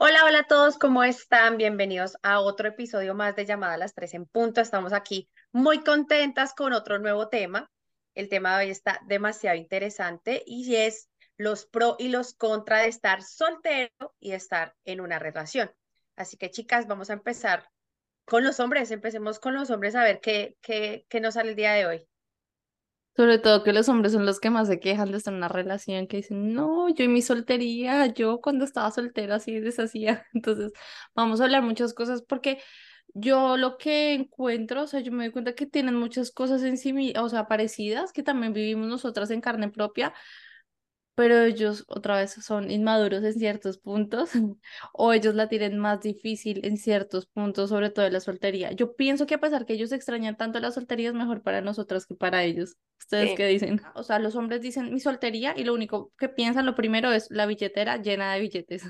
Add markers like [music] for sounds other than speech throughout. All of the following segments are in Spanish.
Hola, hola a todos, ¿cómo están? Bienvenidos a otro episodio más de Llamada a las Tres en Punto. Estamos aquí muy contentas con otro nuevo tema. El tema de hoy está demasiado interesante y es los pro y los contra de estar soltero y estar en una relación. Así que chicas, vamos a empezar con los hombres. Empecemos con los hombres a ver qué, qué, qué nos sale el día de hoy. Sobre todo que los hombres son los que más se quejan de estar en una relación, que dicen, no, yo y mi soltería, yo cuando estaba soltera así deshacía. [laughs] Entonces, vamos a hablar muchas cosas porque yo lo que encuentro, o sea, yo me doy cuenta que tienen muchas cosas en sí, o sea, parecidas, que también vivimos nosotras en carne propia, pero ellos otra vez son inmaduros en ciertos puntos [laughs] o ellos la tienen más difícil en ciertos puntos, sobre todo en la soltería. Yo pienso que a pesar que ellos extrañan tanto la soltería es mejor para nosotras que para ellos. ¿Ustedes qué dicen? O sea, los hombres dicen mi soltería y lo único que piensan, lo primero es la billetera llena de billetes.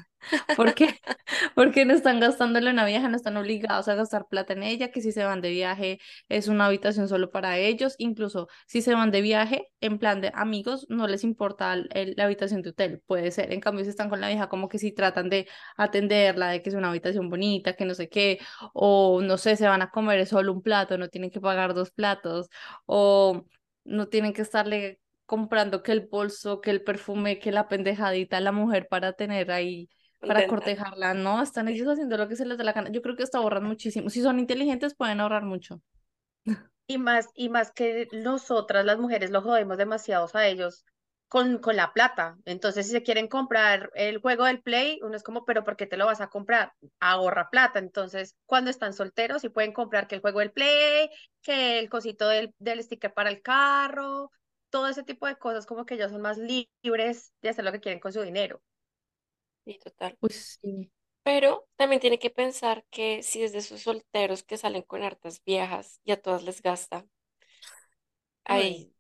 ¿Por qué? [laughs] Porque no están gastándolo en una vieja, no están obligados a gastar plata en ella, que si se van de viaje es una habitación solo para ellos, incluso si se van de viaje en plan de amigos, no les importa la habitación de hotel, puede ser. En cambio, si están con la vieja, como que si tratan de atenderla, de que es una habitación bonita, que no sé qué, o no sé, se van a comer solo un plato, no tienen que pagar dos platos, o no tienen que estarle comprando que el bolso, que el perfume, que la pendejadita a la mujer para tener ahí, para cortejarla, no, están ellos haciendo lo que se les da la gana. Yo creo que esto ahorran muchísimo. Si son inteligentes pueden ahorrar mucho. [laughs] Y más, y más que nosotras las mujeres lo jodemos demasiado a ellos con, con la plata. Entonces, si se quieren comprar el juego del Play, uno es como, pero ¿por qué te lo vas a comprar? Ahorra plata. Entonces, cuando están solteros, sí pueden comprar que el juego del Play, que el cosito del, del sticker para el carro, todo ese tipo de cosas, como que ellos son más libres de hacer lo que quieren con su dinero. Sí, total. Pues sí. Pero también tiene que pensar que si es de esos solteros que salen con hartas viejas y a todas les gasta, ahí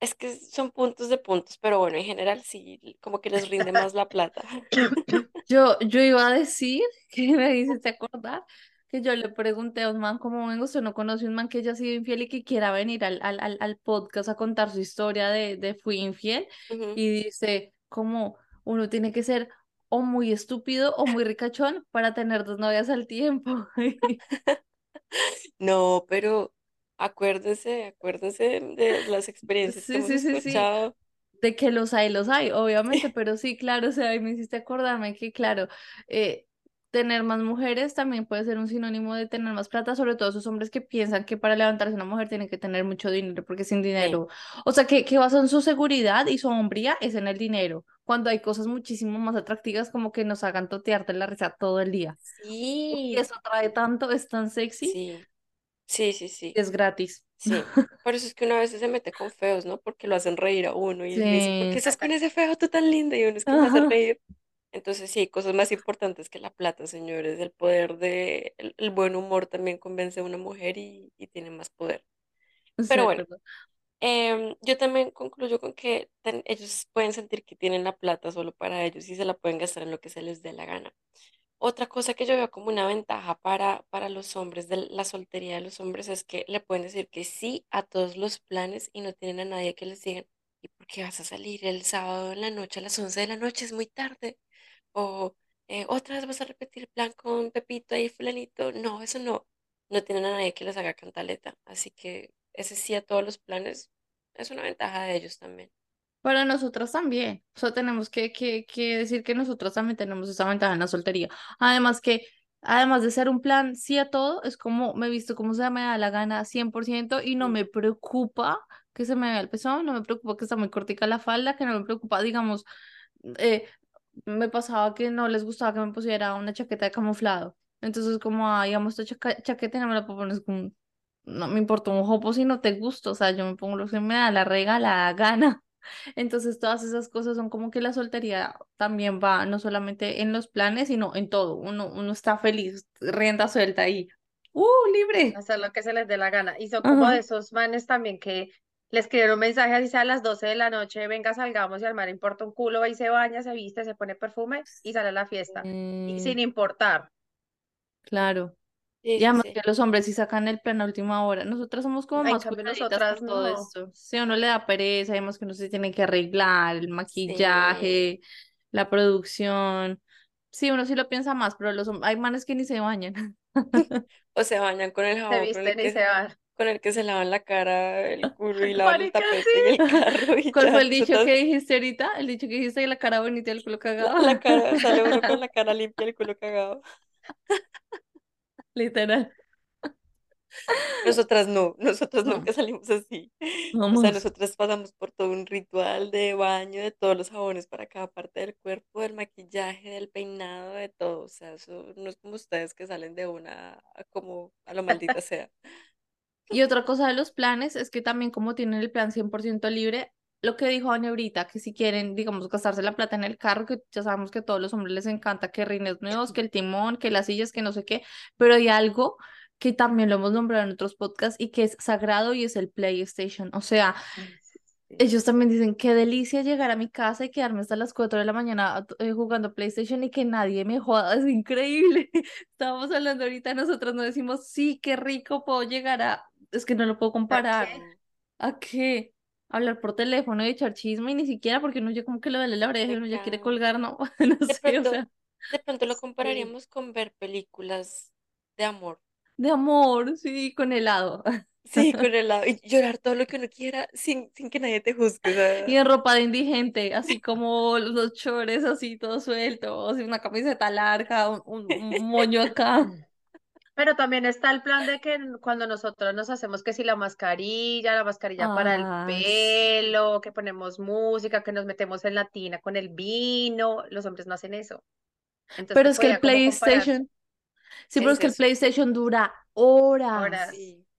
es que son puntos de puntos, pero bueno, en general sí, como que les rinde más la plata. [coughs] Yo, yo iba a decir, [laughs] que me hiciste acordar, que yo le pregunté a un man cómo vengo, usted no conoce un man que haya sido infiel y que quiera venir al, al, al, al podcast a contar su historia de, de fui infiel, y dice, como uno tiene que ser o muy estúpido o muy ricachón para tener dos novias al tiempo. [laughs] No, pero Acuérdese, acuérdese de las experiencias que hemos escuchado. De que los hay, los hay, obviamente, [laughs] pero sí, claro, o sea, me hiciste acordarme que, claro, eh, tener más mujeres también puede ser un sinónimo de tener más plata, sobre todo esos hombres que piensan que para levantarse una mujer tienen que tener mucho dinero, porque sin dinero, o sea, que, que basan su seguridad y su hombría es en el dinero, cuando hay cosas muchísimo más atractivas como que nos hagan totearte la risa todo el día. Sí. Y eso trae tanto, es tan sexy. Sí. Sí, sí, sí. Es gratis. Sí. [laughs] Por eso es que una vez se mete con feos, ¿no? Porque lo hacen reír a uno y dice, ¿por qué estás con ese feo tú tan lindo? Y uno es que me hace reír. Entonces sí, cosas más importantes que la plata, señores. El poder de, el, buen humor también convence a una mujer y, tiene más poder. Pero bueno, em, yo también concluyo con que ellos pueden sentir que tienen la plata solo para ellos y se la pueden gastar en lo que se les dé la gana. Otra cosa que yo veo como una ventaja para, para los hombres, de la soltería de los hombres, es que le pueden decir que sí a todos los planes y no tienen a nadie que les digan, ¿y por qué vas a salir el sábado en la noche a las 11 de la noche? Es muy tarde. O eh, otra vez vas a repetir el plan con Pepito y fulanito. No, eso no. No tienen a nadie que les haga cantaleta. Así que ese sí a todos los planes es una ventaja de ellos también. Para nosotras también. O sea, tenemos que, que, que decir que nosotras también tenemos esa ventaja en la soltería. Además que, además de ser un plan sí a todo, es como me he visto como se me da la gana 100% y no me preocupa que se me vea el pezón, no me preocupa que está muy cortica la falda, que no me preocupa, digamos, eh, me pasaba que no les gustaba que me pusiera una chaqueta de camuflado. Entonces, como, ah, digamos, esta chaqueta no me la puedo poner, como, no me importa un jopo si no te gusta, o sea, yo me pongo lo que me da la regala gana. [laughs] Entonces todas esas cosas son como que la soltería también va no solamente en los planes, sino en todo. Uno, uno está feliz, rienda suelta ahí. ¡Uh, libre! Hacer lo que se les dé la gana. Y son como de esos manes también que le escriben un mensaje así sea a las 12 de la noche, venga, salgamos y al mar importa un culo, y se baña, se viste, se pone perfume y sale a la fiesta. Y sin importar. Claro. Y además que los hombres sí sacan el plan a última hora. Nosotras somos como más nosotras por todo esto. Si a uno le da pereza, sabemos que uno se tiene que arreglar, el maquillaje, la producción. Sí, uno sí lo piensa más, pero los hay manes que ni se bañan. [laughs] [laughs] o se bañan con el jabón. Se con el, que, se con el que se lavan la cara, el culo y [laughs] lavan el tapete y el carro. ¿Cuál fue el dicho que dijiste ahorita? El dicho que dijiste la cara bonita y el culo cagado. La, la cara, sale uno con la cara limpia y el culo cagado. Literal. Nosotras no, nosotros nunca salimos así. O sea, nosotras pasamos por todo un ritual de baño, de todos los jabones para cada parte del cuerpo, del maquillaje, del peinado, de todo. O sea, eso no es como ustedes que salen de una como a lo maldita [laughs] sea. Y otra cosa de los planes es que también como tienen el plan 100% libre, lo que dijo Ana ahorita, que si quieren, digamos, gastarse la plata en el carro, que ya sabemos que a todos los hombres les encanta que rines nuevos, que el timón, que las sillas, que no sé qué, pero hay algo que también lo hemos nombrado en otros podcasts y que es sagrado y es el PlayStation. O sea, ellos también dicen, qué delicia llegar a mi casa y quedarme hasta las 4 de la mañana eh, jugando PlayStation y que nadie me joda, [laughs] es increíble. Estábamos hablando ahorita, nosotros no decimos, sí, qué rico puedo llegar a, es que no lo puedo comparar. ¿A qué? Hablar por teléfono y echar chisme y ni siquiera porque uno ya como que lo duele la oreja y uno ya quiere colgar, no, [laughs] no de sé, pronto, o sea. De pronto lo compararíamos con ver películas de amor. De amor, sí, con helado. [laughs] Sí, con helado. Y llorar todo lo que uno quiera sin, sin que nadie te juzgue. Y en ropa de indigente, así como los chores así todo suelto, así una camiseta larga, un, un moño acá. Pero también está el plan de que cuando nosotros nos hacemos que si la mascarilla, la mascarilla para el pelo, que ponemos música, que nos metemos en la tina con el vino, los hombres no hacen eso. pero es que el PlayStation, sí, pero es que el PlayStation dura horas. Horas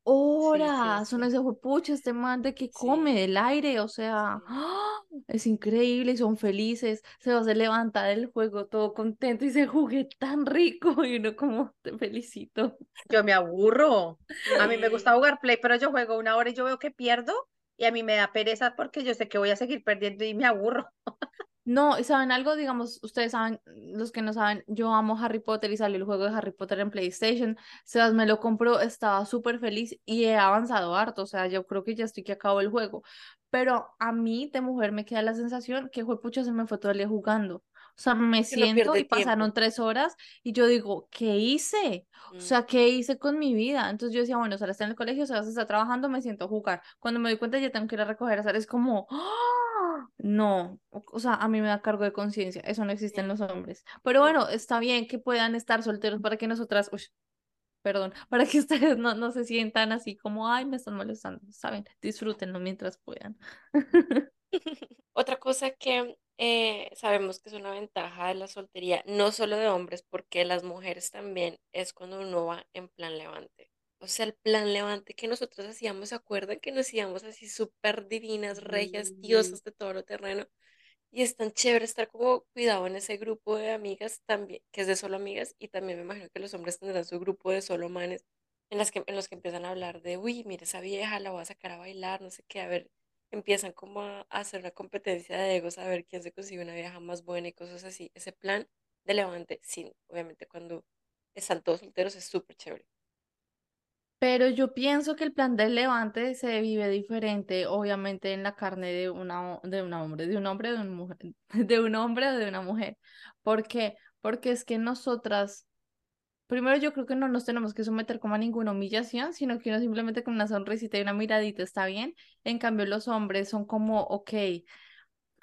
horas. Son ese pucha, este man de que come del aire, o sea, ¡ah! es increíble y son felices. Se va a levantar del juego todo contento y se jugué tan rico [laughs] y uno como te felicito. Yo me aburro. A mí me gusta jugar play, pero yo juego una hora y yo veo que pierdo y a mí me da pereza porque yo sé que voy a seguir perdiendo y me aburro. No, ¿saben algo? Digamos, ustedes saben, los que no saben, yo amo Harry Potter y salió el juego de Harry Potter en PlayStation. Sebas me lo compró, estaba súper feliz y he avanzado harto. O sea, yo creo que ya estoy que acabo el juego. Pero a mí, de mujer, me queda la sensación que, pucha, se me fue todo el día jugando. O sea, me siento y pasaron tres horas y yo digo, ¿qué hice? O mm. sea, ¿qué hice con mi vida? Entonces yo decía, bueno, ahora está en el colegio, se está trabajando, me siento a jugar. Cuando me doy cuenta ya tengo que ir a recoger a hacer, es como, ¡Ah! No, o sea, a mí me da cargo de conciencia, eso no existe en los hombres. Pero bueno, está bien que puedan estar solteros para que nosotras, uy, perdón, [laughs] para que ustedes no, no se sientan así como, ay, me están molestando, ¿saben? Disfrútenlo mientras puedan. [laughs] [laughs] Otra cosa que eh, sabemos que es una ventaja de la soltería, no solo de hombres, porque las mujeres también es cuando uno va en plan levante. O sea, el plan levante que nosotros hacíamos, ¿se acuerdan que nos íbamos así súper divinas, regias, diosas de todo lo terreno? Y es tan chévere estar como cuidado en ese grupo de amigas también, que es de solo amigas, y también me imagino que los hombres tendrán su grupo de solo manes, en, las que, en los que empiezan a hablar de, uy, mire, esa vieja la voy a sacar a bailar, no sé qué, a ver, empiezan como a hacer una competencia de egos, a ver quién se consigue una vieja más buena y cosas así. Ese plan de levante, sí, obviamente cuando están todos solteros es súper chévere. Pero yo pienso que el plan del levante se vive diferente, obviamente, en la carne de una, de un hombre, de un hombre, de una mujer, [laughs] de un hombre de una mujer. ¿Por qué? Porque es que nosotras primero yo creo que no nos tenemos que someter como a ninguna humillación, sino que uno simplemente con una sonrisita y una miradita está bien. En cambio, los hombres son como, ok,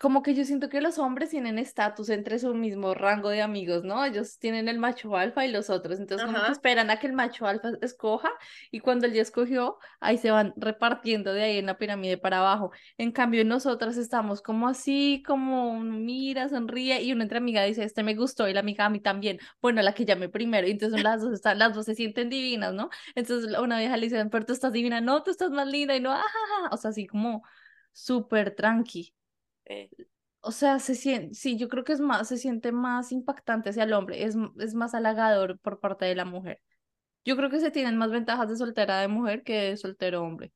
como que yo siento que los hombres tienen estatus entre su mismo rango de amigos, ¿no? Ellos tienen el macho alfa y los otros, entonces como que esperan a que el macho alfa escoja y cuando él ya escogió, ahí se van repartiendo de ahí en la pirámide para abajo. En cambio, nosotras estamos como así, como mira, sonríe y una entre amiga dice, este me gustó y la amiga a mí también. Bueno, la que llamé primero, y entonces las dos están, las dos se sienten divinas, ¿no? Entonces una vieja le dice, pero tú estás divina, no, tú estás más linda y no, ajá, o sea, así como súper tranqui. O sea, se siente, sí, yo creo que es más, se siente más impactante hacia el hombre, es, es más halagador por parte de la mujer. Yo creo que se tienen más ventajas de soltera de mujer que de soltero hombre.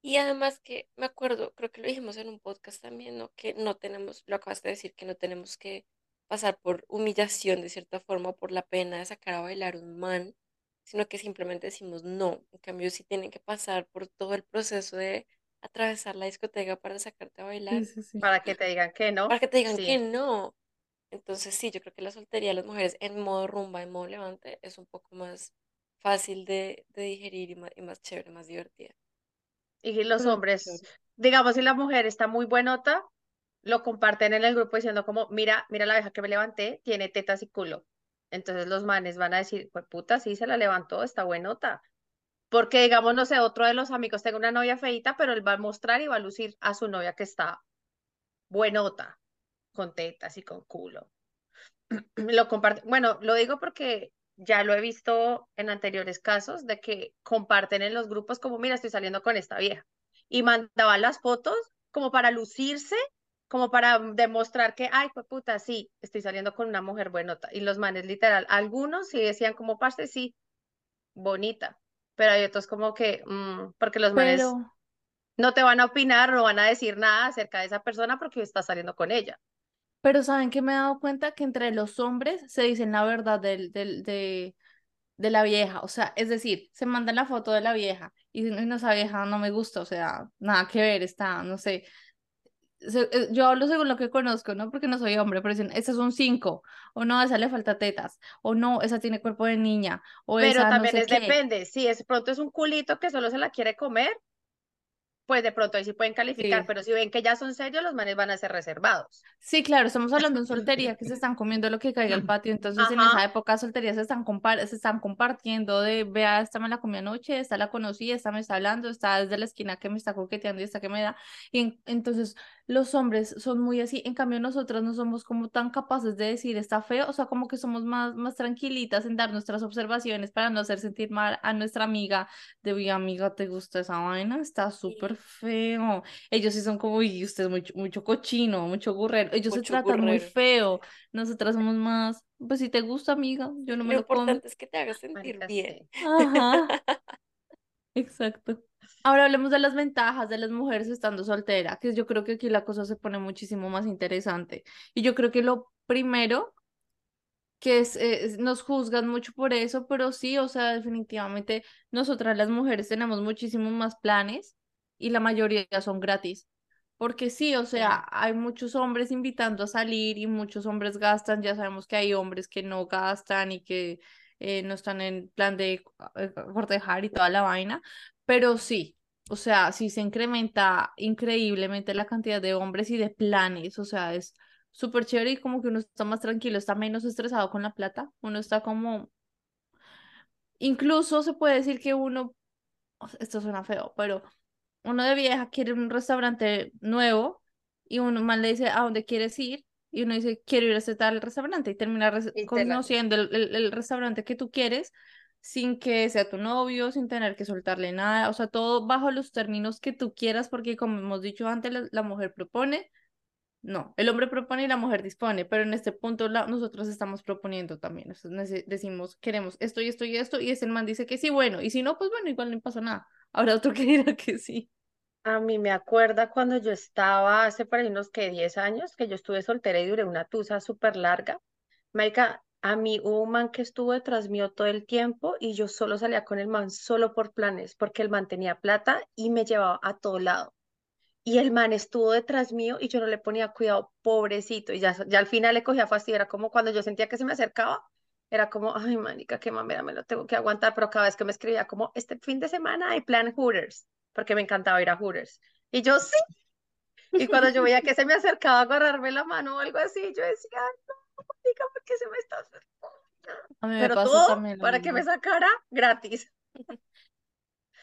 Y además que me acuerdo, creo que lo dijimos en un podcast también, ¿no? Que no tenemos, lo acabas de decir, que no tenemos que pasar por humillación de cierta forma, por la pena de sacar a bailar un man, sino que simplemente decimos no. En cambio, sí tienen que pasar por todo el proceso de atravesar la discoteca para sacarte a bailar. Para que te digan que no. Para que te digan que no. Entonces sí, yo creo que la soltería de las mujeres en modo rumba, en modo levante, es un poco más fácil de, digerir y más, y más chévere, más divertida. Y los hombres, digamos, si la mujer está muy buenota, lo comparten en el grupo diciendo como, mira, mira la vieja que me levanté, tiene tetas y culo. Entonces los manes van a decir, pues puta, sí se la levantó, está buenota. Porque, digamos, no sé, otro de los amigos tenga una novia feita, pero él va a mostrar y va a lucir a su novia que está buenota, con tetas y con culo. [clears throat] lo comparte. Bueno, lo digo porque ya lo he visto en anteriores casos de que comparten en los grupos como, mira, estoy saliendo con esta vieja. Y mandaban las fotos como para lucirse, como para demostrar que, ay, pues puta, sí, estoy saliendo con una mujer buenota. Y los manes, literal, algunos sí decían como, parte, sí, bonita. Pero hay otros como que, mm, porque los manes no te van a opinar, no van a decir nada acerca de esa persona porque estás saliendo con ella. Pero ¿saben que me he dado cuenta? Que entre los hombres se dicen la verdad del, del, de, de la vieja. O sea, es decir, se manda la foto de la vieja y no, esa vieja no me gusta, o sea, nada que ver, está, no sé. Eh, yo hablo según lo que conozco, ¿no? Porque no soy hombre, pero dicen, esa es un 5, o no, a esa le falta tetas, o no, esa tiene cuerpo de niña, o pero también es depende, si es pronto es un culito que solo se la quiere comer, pues de pronto ahí sí pueden calificar, pero si ven que ya son serios, los manes van a ser reservados. Sí, claro, estamos hablando de soltería, que se están comiendo lo que caiga al patio, entonces en esa época soltería se están, se están compartiendo de, vea, esta me la comí anoche, esta la conocí, esta me está hablando, esta desde la esquina que me está coqueteando y esta que me da, y entonces los hombres son muy así, en cambio nosotros no somos como tan capaces de decir está feo, o sea, como que somos más, más tranquilitas en dar nuestras observaciones para no hacer sentir mal a nuestra amiga, de, oye, amiga, ¿te gusta esa vaina? Está súper feo. Ellos sí son como, y usted es mucho, mucho cochino, mucho gurrero, ellos se tratan muy feo, nosotras somos más, pues si te gusta, amiga, yo no me lo, lo importante es que te haga sentir bien. Ajá. [laughs] Exacto. Ahora hablemos de las ventajas de las mujeres estando soltera, que yo creo que aquí la cosa se pone muchísimo más interesante. Y yo creo que lo primero que es, nos juzgan mucho por eso, pero sí, o sea, definitivamente nosotras las mujeres tenemos muchísimos más planes y la mayoría son gratis. Porque sí, o sea, hay muchos hombres invitando a salir y muchos hombres gastan, ya sabemos que hay hombres que no gastan y que eh, no están en plan de eh, cortejar y toda la vaina, pero sí, o sea, sí se incrementa increíblemente la cantidad de hombres y de planes, o sea, es súper chévere y como que uno está más tranquilo, está menos estresado con la plata, uno está como, incluso se puede decir que uno, esto suena feo, pero uno de vieja quiere un restaurante nuevo y uno más le dice a dónde quieres ir y uno dice quiero ir a este tal restaurante y termina conociendo el, el restaurante que tú quieres sin que sea tu novio, sin tener que soltarle nada, o sea, todo bajo los términos que tú quieras, porque como hemos dicho antes, la, mujer propone, no, el hombre propone y la mujer dispone, pero en este punto nosotros estamos proponiendo también, decimos, queremos esto y esto y esto, y ese man dice que sí, bueno, y si no, pues bueno, igual no pasa nada, habrá otro [laughs] que dirá que sí. A mí me acuerda cuando yo estaba hace por ahí unos que 10 años, que yo estuve soltera y duré una tusa súper larga. Marica, a mí hubo un man que estuvo detrás mío todo el tiempo y yo solo salía con el man solo por planes, porque el man tenía plata y me llevaba a todo lado. Y el man estuvo detrás mío y yo no le ponía cuidado, pobrecito. Y ya, ya al final le cogía fastidio. Era como cuando yo sentía que se me acercaba, era como, ay, manica, qué mamera, me lo tengo que aguantar. Pero cada vez que me escribía, como, este fin de semana hay plan Hooters, porque me encantaba ir a Hooters. Y yo, sí. Y cuando yo veía que se me acercaba a agarrarme la mano o algo así, yo decía, no diga porque se me está Pero todo para que me sacara gratis. [laughs]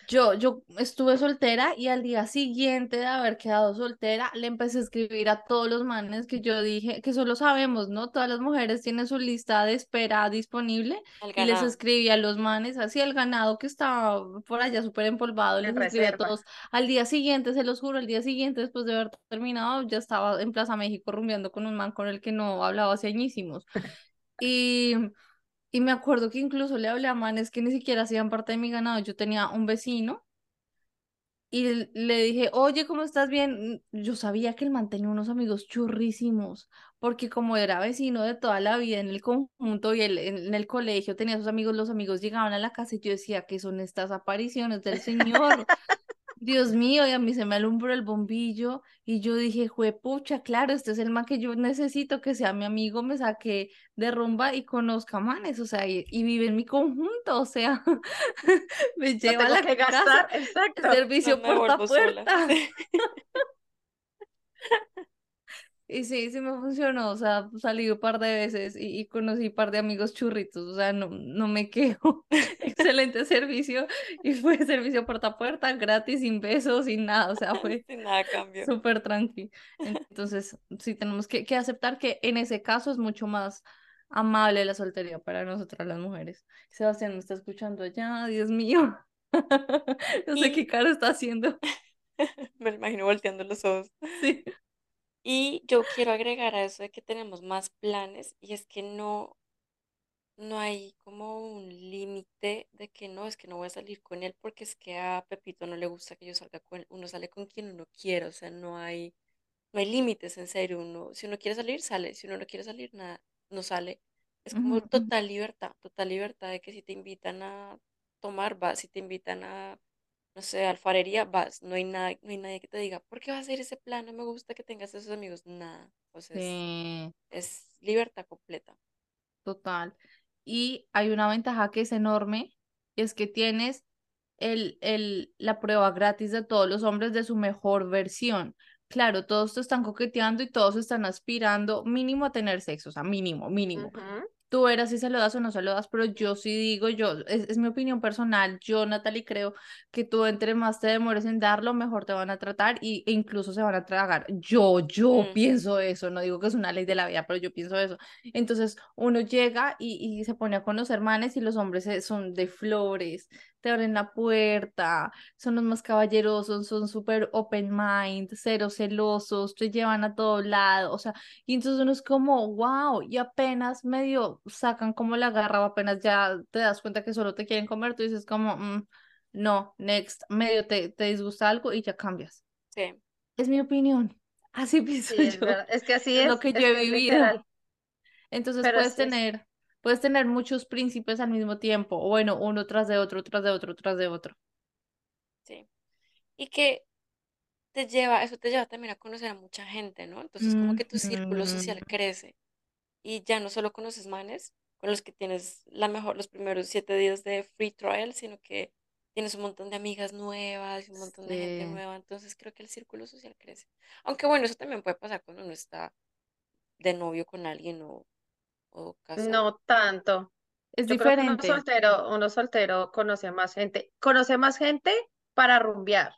Yo, yo estuve soltera y al día siguiente de haber quedado soltera, le empecé a escribir a todos los manes que yo dije, que solo sabemos, ¿no? Todas las mujeres tienen su lista de espera disponible y les escribí a los manes, así el ganado que estaba por allá súper empolvado, les escribí a todos. Al día siguiente, se los juro, al día siguiente, después de haber terminado, ya estaba en Plaza México rumbeando con un man con el que no hablaba hace añísimos. [laughs] Y y me acuerdo que incluso le hablé a manes que ni siquiera hacían parte de mi ganado. Yo tenía un vecino y le dije, oye, ¿cómo estás bien? Yo sabía que él mantenía unos amigos churrísimos, porque como era vecino de toda la vida en el conjunto y él, en el colegio tenía sus amigos, los amigos llegaban a la casa y yo decía, que son estas apariciones del Señor? [laughs] Dios mío, y a mí se me alumbró el bombillo y yo dije, juepucha, claro, este es el man que yo necesito que sea mi amigo, me saque de rumba y conozca manes, o sea, y, vive en mi conjunto, o sea, [laughs] me lleva a la que gastar, exacto. servicio puerta a puerta. Y sí, sí me funcionó, o sea, salí un par de veces y, conocí un par de amigos churritos, o sea, no, no me quejo. [laughs] Excelente servicio y fue servicio puerta a puerta, gratis, sin besos, sin nada, o sea, [laughs] fue sin nada cambio. súper tranqui. Entonces, sí tenemos que, que aceptar que en ese caso es mucho más amable la soltería para nosotras las mujeres. Sebastián me está escuchando allá, Dios mío. [laughs] no sé qué cara está haciendo. me imagino volteando los ojos. Sí. Y yo quiero agregar a eso de que tenemos más planes y es que no, no hay como un límite de que no, es que no voy a salir con él porque es que a Pepito no le gusta que yo salga con él. Uno sale con quien uno quiere, o sea, no hay, no hay límites en serio. Uno, si uno quiere salir, sale. Si uno no quiere salir, nada, no sale. Es como total libertad, total libertad de que si te invitan a tomar, va, si te invitan a no sé, alfarería, vas, no hay nada, no hay nadie que te diga, ¿por qué vas a ir ese plan? No me gusta que tengas esos amigos, nada. Pues es, libertad completa. Total. Y hay una ventaja que es enorme, y es que tienes el, el, la prueba gratis de todos los hombres de su mejor versión. Claro, todos te están coqueteando y todos están aspirando mínimo a tener sexo, o sea, mínimo, mínimo tú eras si se lo das o no se lo das, pero yo sí digo, yo, es, mi opinión personal, yo, Natalie, creo que tú entre más te demores en darlo, mejor te van a tratar y, e incluso se van a tragar. Yo, yo mm. pienso eso, no digo que es una ley de la vida, pero yo pienso eso. Entonces, uno llega y, y se pone a conocer manes y los hombres son de flores, te abren la puerta, son los más caballerosos, son súper open mind, cero celosos, te llevan a todo lado, o sea, y entonces uno es como, wow, y apenas medio sacan como la garra, apenas ya te das cuenta que solo te quieren comer, tú dices como, mm, no, next, medio te, te disgusta algo y ya cambias. Sí. Es mi opinión. Así [laughs] pienso yo. Es, que así es. lo que yo he vivido. Entonces puedes tener puedes tener muchos príncipes al mismo tiempo, o bueno, uno tras de otro, tras de otro, tras de otro. Sí. Y que te lleva, eso te lleva también a conocer a mucha gente, ¿no? Entonces como que tu círculo social crece y ya no solo conoces manes con los que tienes la mejor, los primeros siete días de free trial, sino que tienes un montón de amigas nuevas, un montón de gente nueva, entonces creo que el círculo social crece. Aunque bueno, eso también puede pasar cuando uno está de novio con alguien o no tanto. Es diferente. uno soltero, uno soltero conoce más gente, conoce más gente para rumbear.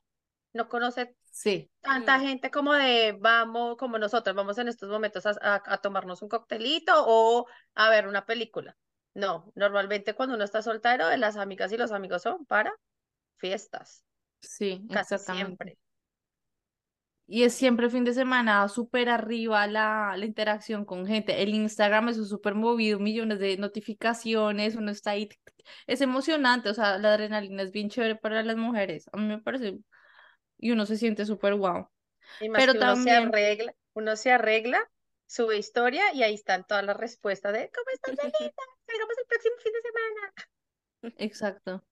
No conoce sí. tanta mm. gente como de vamos, como nosotros, vamos en estos momentos a, tomarnos un coctelito o a ver una película. No, normalmente cuando uno está soltero, las amigas y los amigos son para fiestas. Sí, casi siempre. Y es siempre fin de semana súper arriba la, la, interacción con gente. El Instagram es súper movido, millones de notificaciones, uno está ahí. Es emocionante, o sea, la adrenalina es bien chévere para las mujeres. A mí me parece. Y uno se siente súper guau. Pero también. Uno se, arregla, uno se arregla, sube historia y ahí están todas las respuestas de ¿Cómo estás, Salgamos el próximo fin de semana. [laughs] Exacto.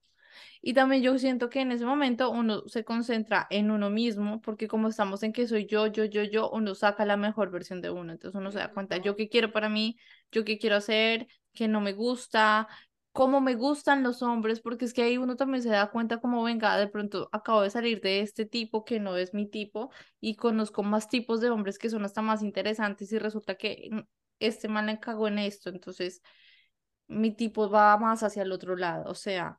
Y también yo siento que en ese momento uno se concentra en uno mismo, porque como estamos en que soy yo, yo, yo, yo, uno saca la mejor versión de uno. Entonces uno se da cuenta, yo qué quiero para mí, yo qué quiero hacer, qué no me gusta, cómo me gustan los hombres, porque es que ahí uno también se da cuenta como, venga, de pronto acabo de salir de este tipo que no es mi tipo y conozco más tipos de hombres que son hasta más interesantes y resulta que mm, este mal le cagó en esto, entonces mi tipo va más hacia el otro lado, o sea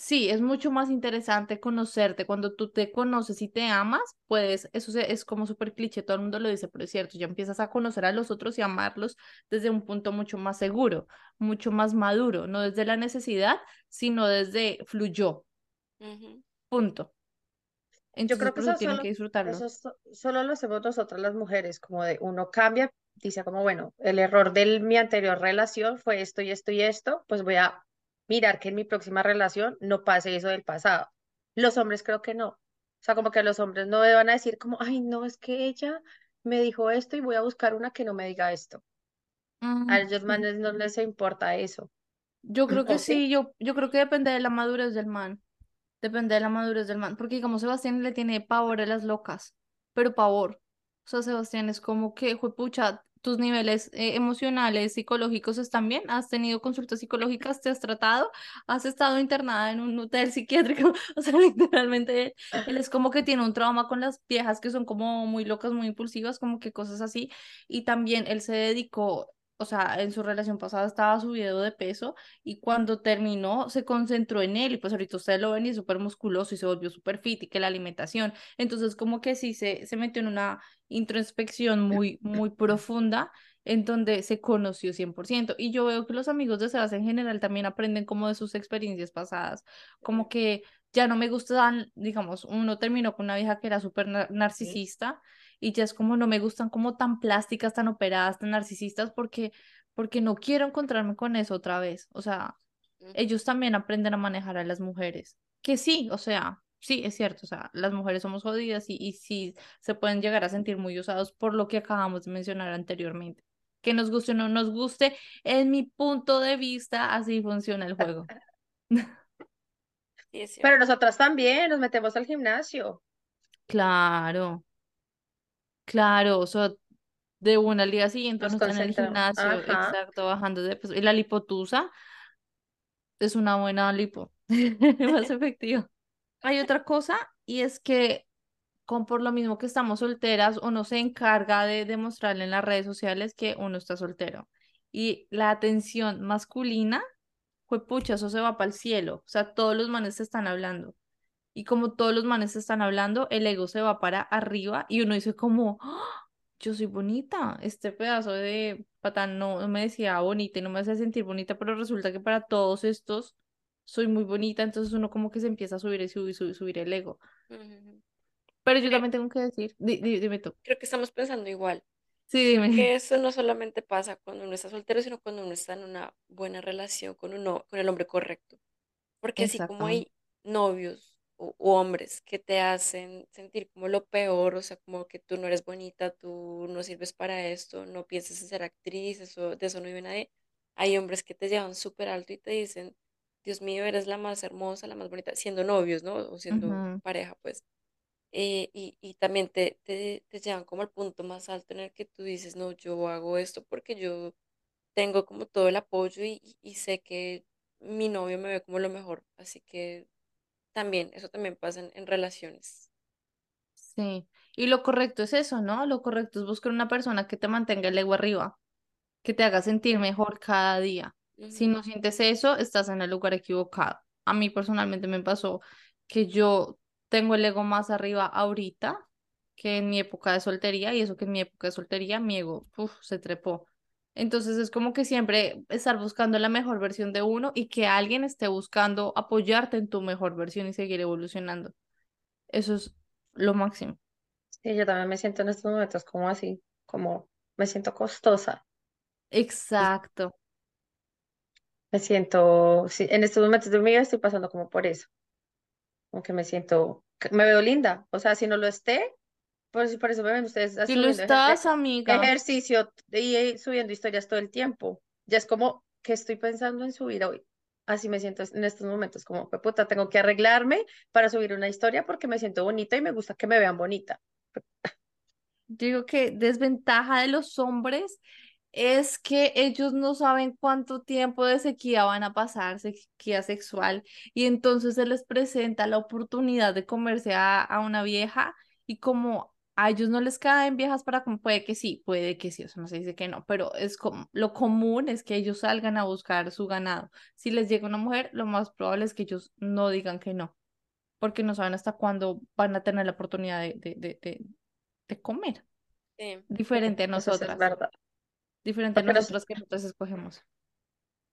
Sí, es mucho más interesante conocerte. Cuando tú te conoces y te amas, pues eso es como súper cliché, todo el mundo lo dice, pero es cierto, ya empiezas a conocer a los otros y amarlos desde un punto mucho más seguro, mucho más maduro, no desde la necesidad, sino desde fluyó. Punto. Yo creo que eso tienen solo, que disfrutarlo. Eso solo lo hacemos nosotras las mujeres, como de uno cambia, dice como, bueno, el error de mi anterior relación fue esto y esto y esto, pues voy a mirar que en mi próxima relación no pase eso del pasado. Los hombres creo que no. O sea, como que los hombres no van a decir como, ay, no, es que ella me dijo esto y voy a buscar una que no me diga esto. a ellos manes no les importa eso. Yo creo que sí, yo, yo creo que depende de la madurez del man. Depende de la madurez del man. Porque como Sebastián le tiene pavor a las locas, pero pavor. O sea, Sebastián es como que, pucha, tus niveles eh, emocionales, psicológicos están bien, has tenido consultas psicológicas, te has tratado, has estado internada en un hotel psiquiátrico, [laughs] o sea, literalmente él, es como que tiene un trauma con las viejas que son como muy locas, muy impulsivas, como que cosas así, y también él se dedicó o sea, en su relación pasada estaba subido de peso y cuando terminó se concentró en él y pues ahorita ustedes lo ven y es súper musculoso y se volvió súper fit y que la alimentación, entonces como que sí se, se metió en una introspección muy, muy profunda en donde se conoció 100%. Y yo veo que los amigos de Sebas en general también aprenden como de sus experiencias pasadas, como que ya no me gustan, digamos, uno terminó con una vieja que era súper narcisista y ya es como no me gustan como tan plásticas, tan operadas, tan narcisistas, porque, porque no quiero encontrarme con eso otra vez. O sea, ellos también aprenden a manejar a las mujeres. Que sí, o sea, sí, es cierto, o sea, las mujeres somos jodidas y, y sí se pueden llegar a sentir muy usados por lo que acabamos de mencionar anteriormente. Que nos guste o no nos guste, en mi punto de vista, así funciona el juego. [laughs] [laughs] Pero nosotras también nos metemos al gimnasio. Claro. Claro, o sea, de una al día siguiente no está en el gimnasio, exacto, bajando de peso. Y la lipotusa es una buena lipo, [laughs] más [laughs] efectiva. Hay otra cosa y es que con por lo mismo que estamos solteras, uno se encarga de demostrarle en las redes sociales que uno está soltero. Y la atención masculina, pues pucha, eso se va para el cielo. O sea, todos los manes se están hablando. Y como todos los manes están hablando, el ego se va para arriba y uno dice como, ¡Ah! yo soy bonita. Este pedazo de patán no, me decía bonita y no me hacía sentir bonita, pero resulta que para todos estos soy muy bonita, entonces uno como que se empieza a subir y subir, subir, subir el ego. Pero yo también tengo que decir, dime tú. Creo que estamos pensando igual. Sí, dime. Que eso no solamente pasa cuando uno está soltero, sino cuando uno está en una buena relación con uno, con el hombre correcto. Porque así como hay novios o, hombres que te hacen sentir como lo peor, o sea, como que tú no eres bonita, tú no sirves para esto, no pienses en ser actriz, eso, de eso no vive nadie. Hay hombres que te llevan súper alto y te dicen, Dios mío, eres la más hermosa, la más bonita, siendo novios, ¿no? O siendo pareja, pues. Eh, y, y, también te, te, te llevan como al punto más alto en el que tú dices, no, yo hago esto porque yo tengo como todo el apoyo y, y sé que mi novio me ve como lo mejor, así que también, eso también pasa en, relaciones. Sí, y lo correcto es eso, ¿no? Lo correcto es buscar una persona que te mantenga el ego arriba, que te haga sentir mejor cada día. Si no sientes eso, estás en el lugar equivocado. A mí personalmente me pasó que yo tengo el ego más arriba ahorita que en mi época de soltería, y eso que en mi época de soltería mi ego se trepó. Entonces es como que siempre estar buscando la mejor versión de uno y que alguien esté buscando apoyarte en tu mejor versión y seguir evolucionando. Eso es lo máximo. Sí, yo también me siento en estos momentos como así, como me siento costosa. Exacto. Me siento, sí, en estos momentos de mi vida estoy pasando como por eso. Como que me siento, me veo linda. O sea, si no lo esté, por, por eso me ven ustedes Si lo estás, amiga. ejercicio y subiendo historias todo el tiempo. Ya es como que estoy pensando en subir hoy. Así me siento en estos momentos, como, puta, tengo que arreglarme para subir una historia porque me siento bonita y me gusta que me vean bonita. Digo que desventaja de los hombres es que ellos no saben cuánto tiempo de sequía van a pasar, sequía sexual, y entonces se les presenta la oportunidad de comerse a, a una vieja y como a ellos no les caen viejas para como puede que sí, puede que sí, eso no se dice que no, pero es como lo común es que ellos salgan a buscar su ganado. Si les llega una mujer, lo más probable es que ellos no digan que no, porque no saben hasta cuándo van a tener la oportunidad de, de, de, de, comer. Diferente a nosotras. es verdad. Diferente a nosotros que nosotros escogemos.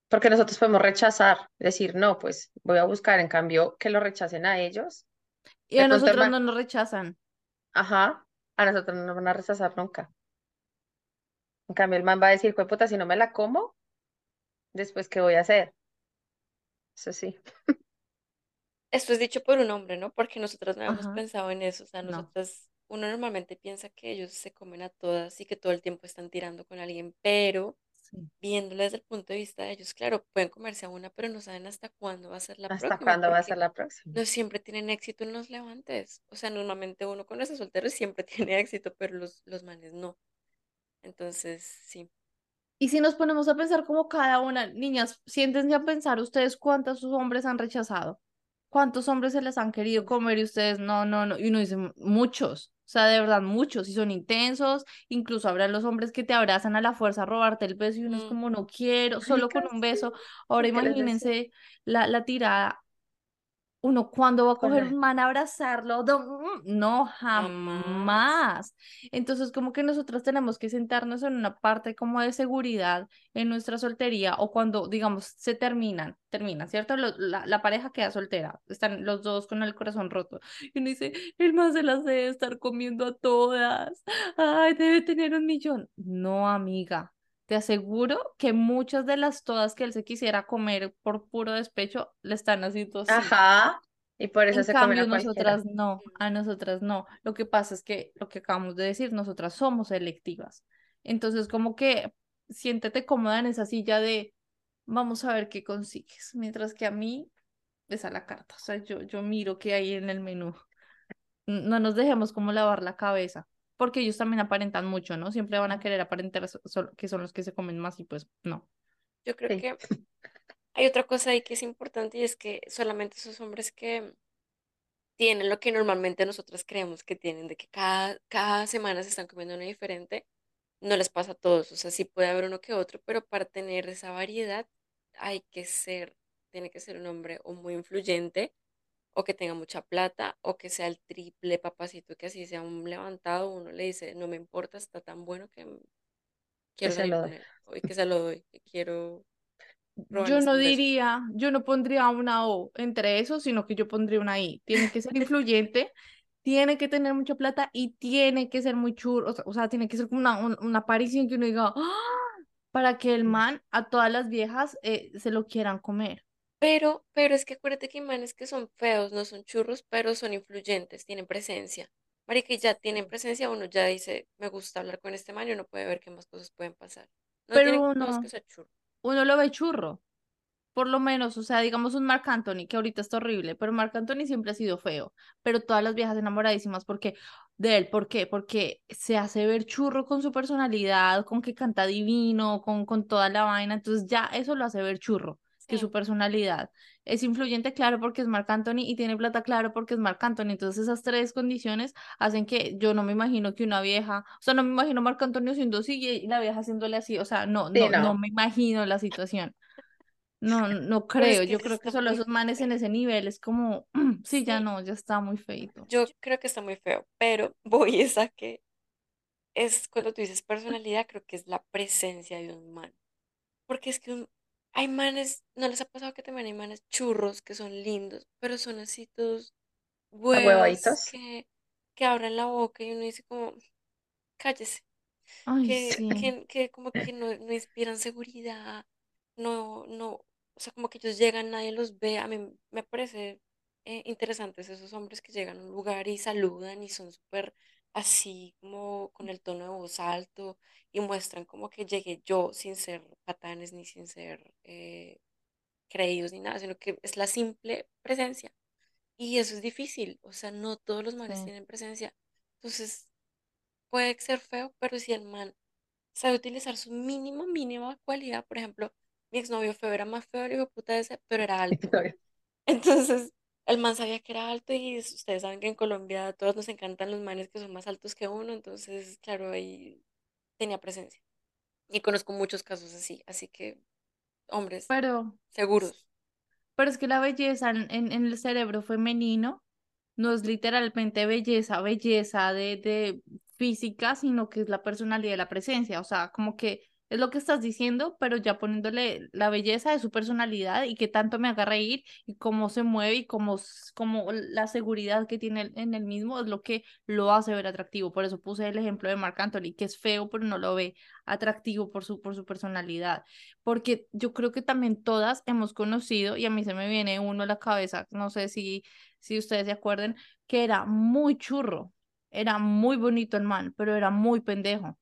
Porque nosotros podemos rechazar, decir, no, pues voy a buscar, en cambio, que lo rechacen a ellos. Y a nosotros no nos rechazan. Ajá, a nosotros no nos van a rechazar nunca. En cambio, el man va a decir, puta, si no me la como, después, ¿qué voy a hacer? Eso sí. Esto es dicho por un hombre, ¿no? Porque nosotros no hemos pensado en eso. O sea, nosotros, uno normalmente piensa que ellos se comen a todas y que todo el tiempo están tirando con alguien, pero viéndolo desde el punto de vista de ellos, claro, pueden comerse a una, pero no saben hasta cuándo va a ser la próxima. ¿Hasta cuándo va a ser la próxima? No siempre tienen éxito en los levantes. O sea, normalmente uno con ese soltero siempre [laughs] tiene éxito, pero los, los manes no. Entonces, sí. Y si nos ponemos a pensar como cada una, niñas, siéntense a pensar ustedes cuántos hombres han rechazado. ¿Cuántos hombres se les han querido comer y ustedes no, no, no? Y uno dice, muchos. O sea, de verdad, muchos, y son intensos, incluso habrá los hombres que te abrazan a la fuerza a robarte el beso y uno es mm. como, no quiero, solo con un beso. Ahora imagínense la, la tirada uno cuando va a coger un man a abrazarlo, mm, no, jamás. Entonces, como que nosotros tenemos que sentarnos en una parte como de seguridad en nuestra soltería o cuando, digamos, se terminan, terminan, ¿cierto? la, la, pareja queda soltera, están los dos con el corazón roto. Y uno dice, el más se las debe estar comiendo a todas. Ay, debe tener un millón. No, amiga. Te aseguro que muchas de las todas que él se quisiera comer por puro despecho le están haciendo así. Ajá. Y por eso en se cambio, nosotras no, a nosotras no. Lo que pasa es que lo que acabamos de decir, nosotras somos selectivas. Entonces, como que siéntete cómoda en esa silla de vamos a ver qué consigues. Mientras que a mí es a la carta. O sea, yo, yo miro qué hay en el menú. No nos dejemos como lavar la cabeza porque ellos también aparentan mucho, ¿no? Siempre van a querer aparentar que son los que se comen más y pues no. Yo creo que [laughs] hay otra cosa ahí que es importante y es que solamente esos hombres que tienen lo que normalmente nosotros creemos que tienen, de que cada, cada semana se están comiendo uno diferente, no les pasa a todos, o sea, sí puede haber uno que otro, pero para tener esa variedad hay que ser, tiene que ser un hombre o muy influyente o que tenga mucha plata, o que sea el triple papacito, que así sea un levantado, uno le dice, no me importa, está tan bueno que quiero que se lo doy. que se lo doy, que quiero yo no diría, yo no pondría una O entre eso, sino que yo pondría una I. Tiene que ser [laughs] influyente, tiene que tener mucha plata y tiene que ser muy churro, o sea, tiene que ser como una, una aparición que uno diga, ¡Ah! para que el man a todas las viejas eh, se lo quieran comer. Pero, pero es que acuérdate que hay manes que son feos, no son churros, pero son influyentes, tienen presencia. Marica, ya tienen presencia, uno ya dice, me gusta hablar con este man y uno puede ver qué más cosas pueden pasar. No pero uno, que ser churro. uno lo ve churro. Por lo menos, o sea, digamos un Marc Anthony, que ahorita está horrible, pero Marc Anthony siempre ha sido feo. Pero todas las viejas enamoradísimas, porque de él, ¿por qué? Porque se hace ver churro con su personalidad, con que canta divino, con, con toda la vaina. Entonces ya eso lo hace ver churro que su personalidad. Es influyente, claro, porque es Marc Anthony y tiene plata, claro, porque es Marc Anthony. Entonces esas tres condiciones hacen que yo no me imagino que una vieja, o sea, no me imagino Marc Antonio siendo así y la vieja haciéndole así, o sea, no, no, no, me imagino la situación. No, no [laughs] creo, yo creo que solo esos manes en ese nivel es como, [clears throat] sí, ya no, ya está muy feito. Yo creo que está muy feo, pero [laughs] voy a que es cuando tú dices personalidad, creo que es la presencia de un man. Porque es que un, hay manes, ¿no les ha pasado que también hay manes churros que son lindos, pero son así todos huevos que, que abren la boca y uno dice como, cállese, que, que, como que no, no inspiran seguridad, no, no, o sea, como que ellos llegan, nadie los ve, a mí me parece eh, interesantes esos hombres que llegan a un lugar y saludan y son súper así como con el tono de voz alto y muestran como que llegué yo sin ser patanes ni sin ser eh, creídos ni nada, sino que es la simple presencia. Y eso es difícil, o sea, no todos los manes tienen presencia. Entonces, puede ser feo, pero si el man sabe utilizar su mínimo, mínima cualidad, por ejemplo, mi exnovio feo era más feo, el hijo puta ese, pero era [laughs] alto. Entonces, el man sabía que era alto y ustedes saben que en Colombia a todos nos encantan los manes que son más altos que uno, entonces, claro, ahí tenía presencia. Y conozco muchos casos así, así que hombres Pero, seguros. pero es que la belleza en, en- en el cerebro femenino no es literalmente belleza, belleza de, de física, sino que es la personalidad y la presencia. O sea, como que es lo que estás diciendo, pero ya poniéndole la belleza de su personalidad y que tanto me haga reír y cómo se mueve y cómo, cómo la seguridad que tiene en el mismo es lo que lo hace ver atractivo. Por eso puse el ejemplo de Marc Anthony, que es feo, pero no lo ve atractivo por su, por su personalidad. Porque yo creo que también todas hemos conocido, y a mí se me viene uno a la cabeza, no sé si si ustedes se acuerdan, que era muy churro, era muy bonito el man, pero era muy pendejo.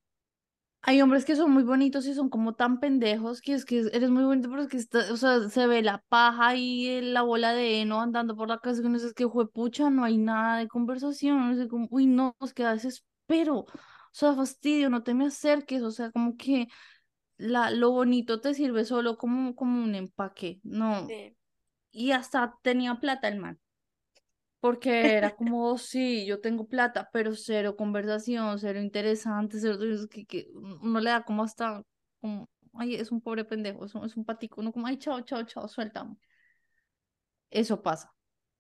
Hay hombres que son muy bonitos y son como tan pendejos que es que eres muy bonito, pero es que está, o sea, se ve la paja y el- la bola de heno andando por la casa que no sé, es que juepucha, no hay nada de conversación, no sé cómo, uy, no, nos queda desespero, o sea, fastidio, no te me acerques, o sea, como que la, lo bonito te sirve solo como, como un empaque, no, Sí. y hasta tenía plata el man porque era [laughs] como, "Oh, sí, yo tengo plata, pero cero conversación, cero interesante, cero, que, que uno le da como hasta, como, ay, es un pobre pendejo, es un, es un patico, uno como, ay, chao, chao, chao, suéltame. Eso pasa.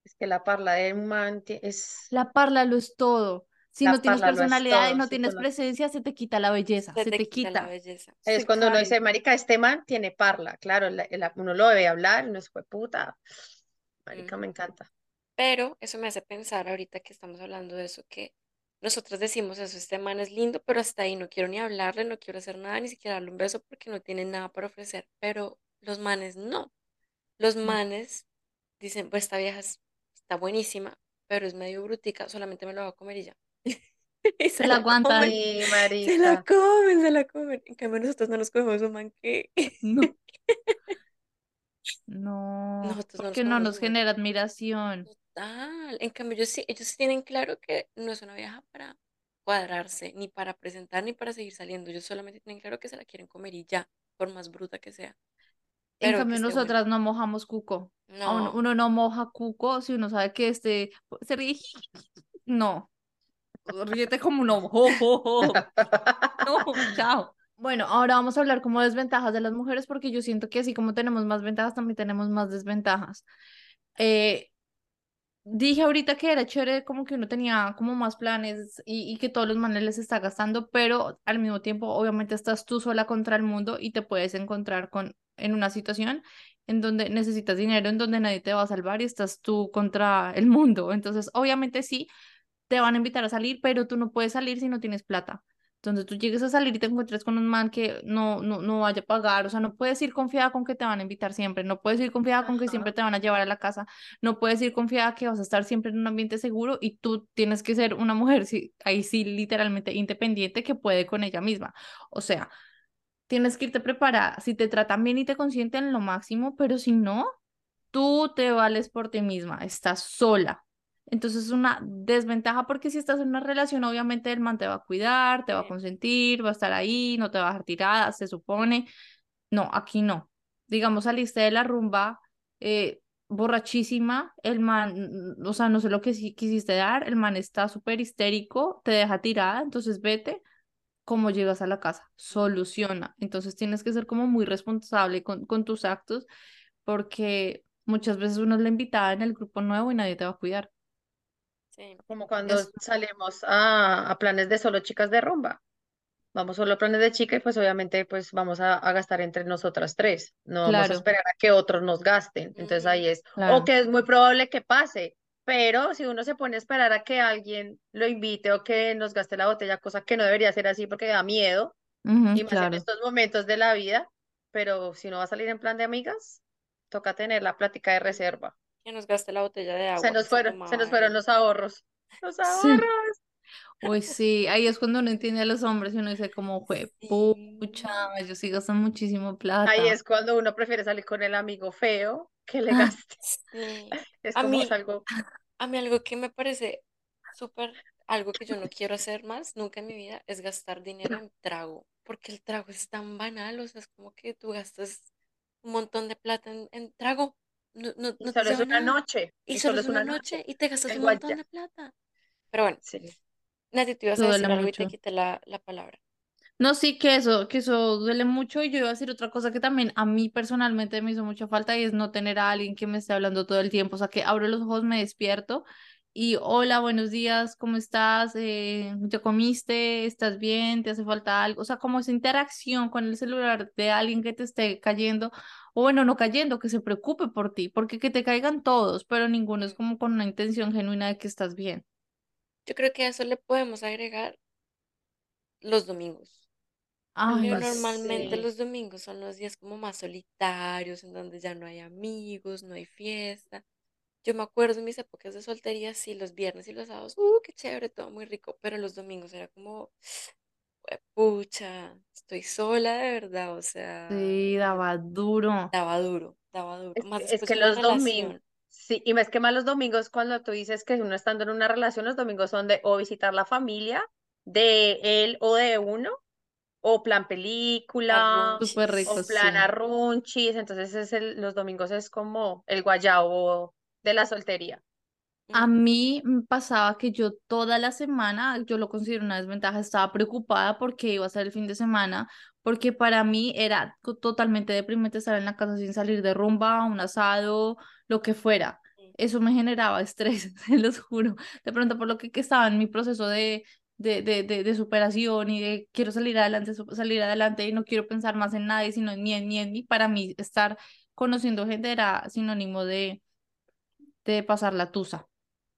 Es que la parla de un man es, La parla lo es todo. Si la no tienes personalidad y no tienes presencia, se te quita la belleza, Se se te te quita la quita, belleza. es se cuando uno dice, marica, este man tiene parla. Claro, la- la- uno lo debe hablar uno es puta. Marica, me Ujú. encanta. Pero eso me hace pensar ahorita que estamos hablando de eso, que nosotros decimos eso, este man es lindo, pero hasta ahí no quiero ni hablarle, no quiero hacer nada, ni siquiera darle un beso porque no tiene nada para ofrecer. Pero los manes no. Los Mm. manes dicen, pues esta vieja es- está buenísima, pero es medio brutica, solamente me lo va a comer y ya. [laughs] Y Se se la comen, aguantan. Sí, se la comen, se la comen. En cambio nosotros no nos comemos un man que No, [laughs] no, nosotros no nos porque no nos un man genera admiración. Total. En cambio, ellos sí, ellos sí tienen claro que no es una vieja para cuadrarse, ni para presentar, ni para seguir saliendo. Ellos solamente tienen claro que se la quieren comer y ya, por más bruta que sea, En pero que cambio, buena. nosotras no mojamos cuco. A uno, No, uno no moja cuco si uno sabe que este se ríe. [laughs] No, ríete como un ojo. jo, jo, jo. No, chao. Bueno, ahora vamos a hablar como desventajas de las mujeres porque yo siento que así como tenemos más ventajas, también tenemos más desventajas. Eh, Dije ahorita que era chévere como que uno tenía como más planes y, y que todos los manes les está gastando, pero al mismo tiempo obviamente estás tú sola contra el mundo y te puedes encontrar con en una situación en donde necesitas dinero, en donde nadie te va a salvar y estás tú contra el mundo. Entonces, obviamente sí, te van a invitar a salir, pero tú no puedes salir si no tienes plata. Entonces tú llegues a salir y te encuentres con un man que no, no, no vaya a pagar, o sea, no puedes ir confiada con que te van a invitar siempre, no puedes ir confiada con que siempre te van a llevar a la casa, no puedes ir confiada que vas a estar siempre en un ambiente seguro y tú tienes que ser una mujer, sí, ahí sí, literalmente independiente que puede con ella misma. O sea, tienes que irte preparada, si te tratan bien y te consienten lo máximo, pero si no, tú te vales por ti misma, estás sola. Entonces es una desventaja porque si estás en una relación, obviamente el man te va a cuidar, te va a consentir, va a estar ahí, no te va a dejar tirada, se supone. No, aquí no. Digamos, saliste de la rumba eh, borrachísima, el man, o sea, no sé lo que sí quisiste dar, el man está súper histérico, te deja tirada, entonces vete. ¿Cómo llegas a la casa? Soluciona. Entonces tienes que ser como muy responsable con, con tus actos porque muchas veces uno es la invitada en el grupo nuevo y nadie te va a cuidar. Sí, Como cuando salimos a, a planes de solo chicas de rumba. Vamos solo a planes de chica y pues obviamente pues vamos a, a gastar entre nosotras tres. No vamos a claro, esperar a que otros nos gasten. Entonces ahí es, o claro. que es muy probable que pase. Pero si uno se pone a esperar a que alguien lo invite o que nos gaste la botella, cosa que no debería ser así porque da miedo, Ujú, y más en claro. estos momentos de la vida, pero si uno va a salir en plan de amigas, toca tener la plática de reserva. Que nos gaste la botella de Se agua que nos se fueron, se nos fueron los ahorros. Los Sí. ahorros. Uy, sí, ahí es cuando uno entiende a los hombres y uno dice como, fue, pucha, ellos sí gastan muchísimo Ahí plata. es cuando uno prefiere salir con el amigo feo que le Ah, gaste. Sí. [laughs] Es A como es mí, algo. a mí algo que me parece súper, algo que yo no quiero hacer más nunca en mi vida es gastar dinero en trago, porque el trago es tan banal, o sea, es como que tú gastas un montón de plata en, en trago. No, no, Y no te solo es una nada. noche, Y y solo es una noche. noche y te gastas un montón de plata. Pero bueno, sí. Nati, tú ibas Eso a decir algo y te mucho. quité la, la palabra. No, sí, que eso, que eso duele mucho y yo iba a decir otra cosa que también a mí personalmente me hizo mucha falta y es no tener a alguien que me esté hablando todo el tiempo, o sea, que abro los ojos, me despierto y hola, buenos días, ¿cómo estás? Eh, ¿ya comiste? ¿Estás bien? ¿Te hace falta algo? O sea, como esa interacción con el celular de alguien que te esté cayendo, o bueno, no cayendo, que se preocupe por ti, porque que te caigan todos, pero ninguno es como con una intención genuina de que estás bien. Yo creo que a eso le podemos agregar los domingos. Ay, normalmente los domingos son los días como más solitarios, en donde ya no hay amigos, no hay fiesta. Yo me acuerdo en mis épocas de soltería, sí, los viernes y los sábados, uh, qué chévere, todo muy rico, pero los domingos era como, pucha, estoy sola de verdad, o sea, sí, daba duro. daba duro, daba duro, Es más es que los domingos, sí, y más que más los domingos cuando tú dices que uno estando en una relación, los domingos son de o visitar la familia de él o de uno, o plan película, rico, o plan sí. arrunchis, entonces es el, los domingos es como el guayabo de la soltería. A mí me pasaba que yo toda la semana, yo lo considero una desventaja, estaba preocupada porque iba a ser el fin de semana, porque para mí era totalmente deprimente estar en la casa sin salir de rumba, un asado, lo que fuera. sí, Eso me generaba estrés, [laughs] se los juro. De pronto por lo que, que estaba en mi proceso de, de, de, de, de superación y de quiero salir adelante, salir adelante y no quiero pensar más en nadie, sino en mí, en mí, en mí. Para mí estar conociendo gente era sinónimo de, de pasar la tusa.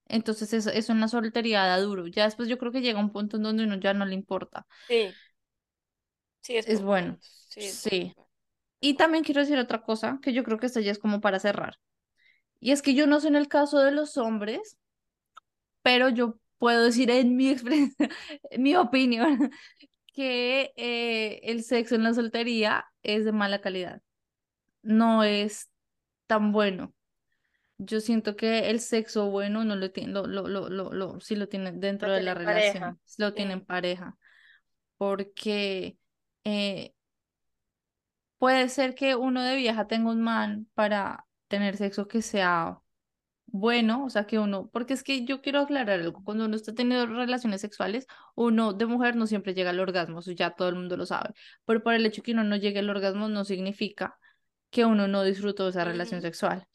Entonces es, es una soltería da duro. Ya después yo creo que llega un punto en donde uno ya no le importa. sí, sí, es Es bueno, sí, es sí. bueno, Y también quiero decir otra cosa, que yo creo que esta ya es como para cerrar. Y es que yo no sé en el caso de los hombres, pero yo puedo decir en mi experiencia, [laughs] en mi opinión, [laughs] que eh, el sexo en la soltería es de mala calidad. No es tan bueno. Yo siento que el sexo bueno no lo tiene, lo, lo, lo, lo, lo, sí lo tiene Lo dentro de la tienen pareja. relación, sí lo tienen pareja. porque eh, puede ser que uno de vieja tenga un man para tener sexo que sea bueno, o sea, que uno, porque es que yo quiero aclarar algo, cuando uno está teniendo relaciones sexuales, uno de mujer no siempre llega al orgasmo, eso ya todo el mundo lo sabe, pero por el hecho que uno no llegue al orgasmo no significa que uno no disfrutó de esa relación sexual.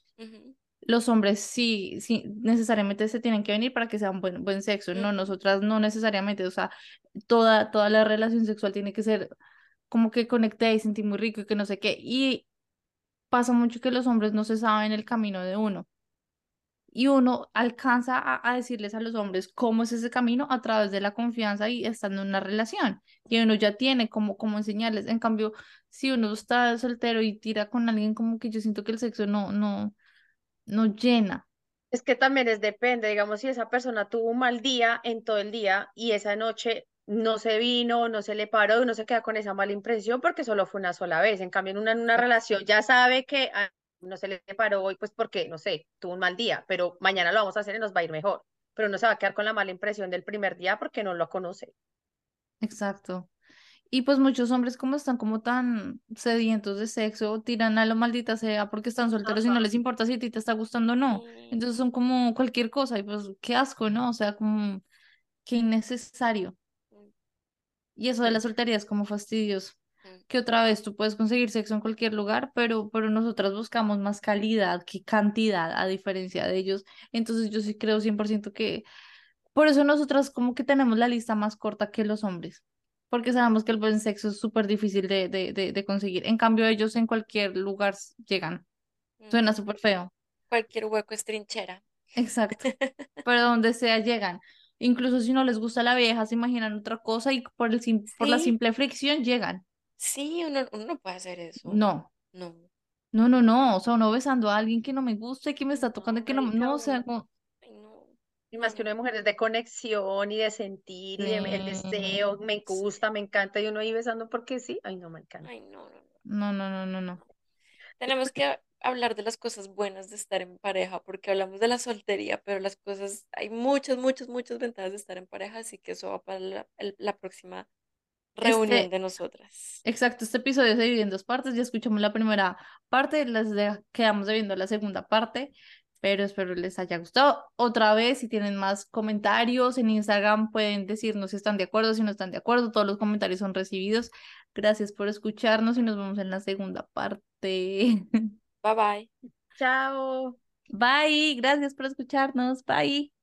Los hombres sí, sí, necesariamente se tienen que venir para que sea un buen, buen sexo, no, nosotras no necesariamente, o sea, toda, toda la relación sexual tiene que ser como que conecté y sentí muy rico y que no sé qué. Y pasa mucho que los hombres no se saben el camino de uno. Y uno alcanza a, a decirles a los hombres cómo es ese camino a través de la confianza y estando en una relación. Y uno ya tiene como, como enseñarles. En cambio, si uno está soltero y tira con alguien, como que yo siento que el sexo no, no, no llena. Es que también es depende, digamos, si esa persona tuvo un mal día en todo el día y esa noche no se vino, no se le paró y uno se queda con esa mala impresión porque solo fue una sola vez. En cambio, en una, en una relación ya sabe que ah, no se le paró hoy, pues porque, no sé, tuvo un mal día, pero mañana lo vamos a hacer y nos va a ir mejor. Pero no se va a quedar con la mala impresión del primer día porque no lo conoce. Exacto. Y pues muchos hombres como están como tan sedientos de sexo, tiran a lo maldita sea porque están solteros y no les importa si a ti te está gustando o no. Entonces son como cualquier cosa y pues qué asco, ¿no? O sea, como qué innecesario. mm, Y eso de la soltería es como fastidioso. mm, Que otra vez tú puedes conseguir sexo en cualquier lugar, pero, pero nosotras buscamos más calidad que cantidad, a diferencia de ellos. Entonces yo sí creo 100% que por eso nosotras como que tenemos la lista más corta que los hombres, porque sabemos que el buen sexo es súper difícil de, de, de, de conseguir. En cambio ellos en cualquier lugar llegan. Suena súper feo. Cualquier hueco es trinchera. Exacto. [laughs] Pero donde sea llegan. Incluso si no les gusta la vieja, se imaginan otra cosa y por el, sim- por la simple fricción llegan. sí, uno, uno no puede hacer eso. No. No, No, no, no, o sea, uno besando a alguien que no me gusta y que me está tocando y no, que no, no, o sea, como, no, Y más que no, uno de mujeres de conexión y de sentir y de el sí, deseo, me Sí, gusta, me encanta, y uno ahí besando porque sí. Ay, no, me encanta. ay, no, no, no. no, no, no, no, no, Tenemos que hablar de las cosas buenas de estar en pareja, porque hablamos de la soltería, pero las cosas, hay muchas, muchas, muchas ventajas de estar en pareja, así que eso va para la, el- la próxima reunión Este- de nosotras. Exacto, este episodio se divide en dos partes. Ya escuchamos la primera parte, les de- quedamos debiendo la segunda parte, pero espero les haya gustado. Otra vez, si tienen más comentarios en Instagram, pueden decirnos si están de acuerdo, si no están de acuerdo. Todos los comentarios son recibidos. Gracias por escucharnos y nos vemos en la segunda parte. [laughs] Bye bye. Chao. Bye, gracias por escucharnos. Bye.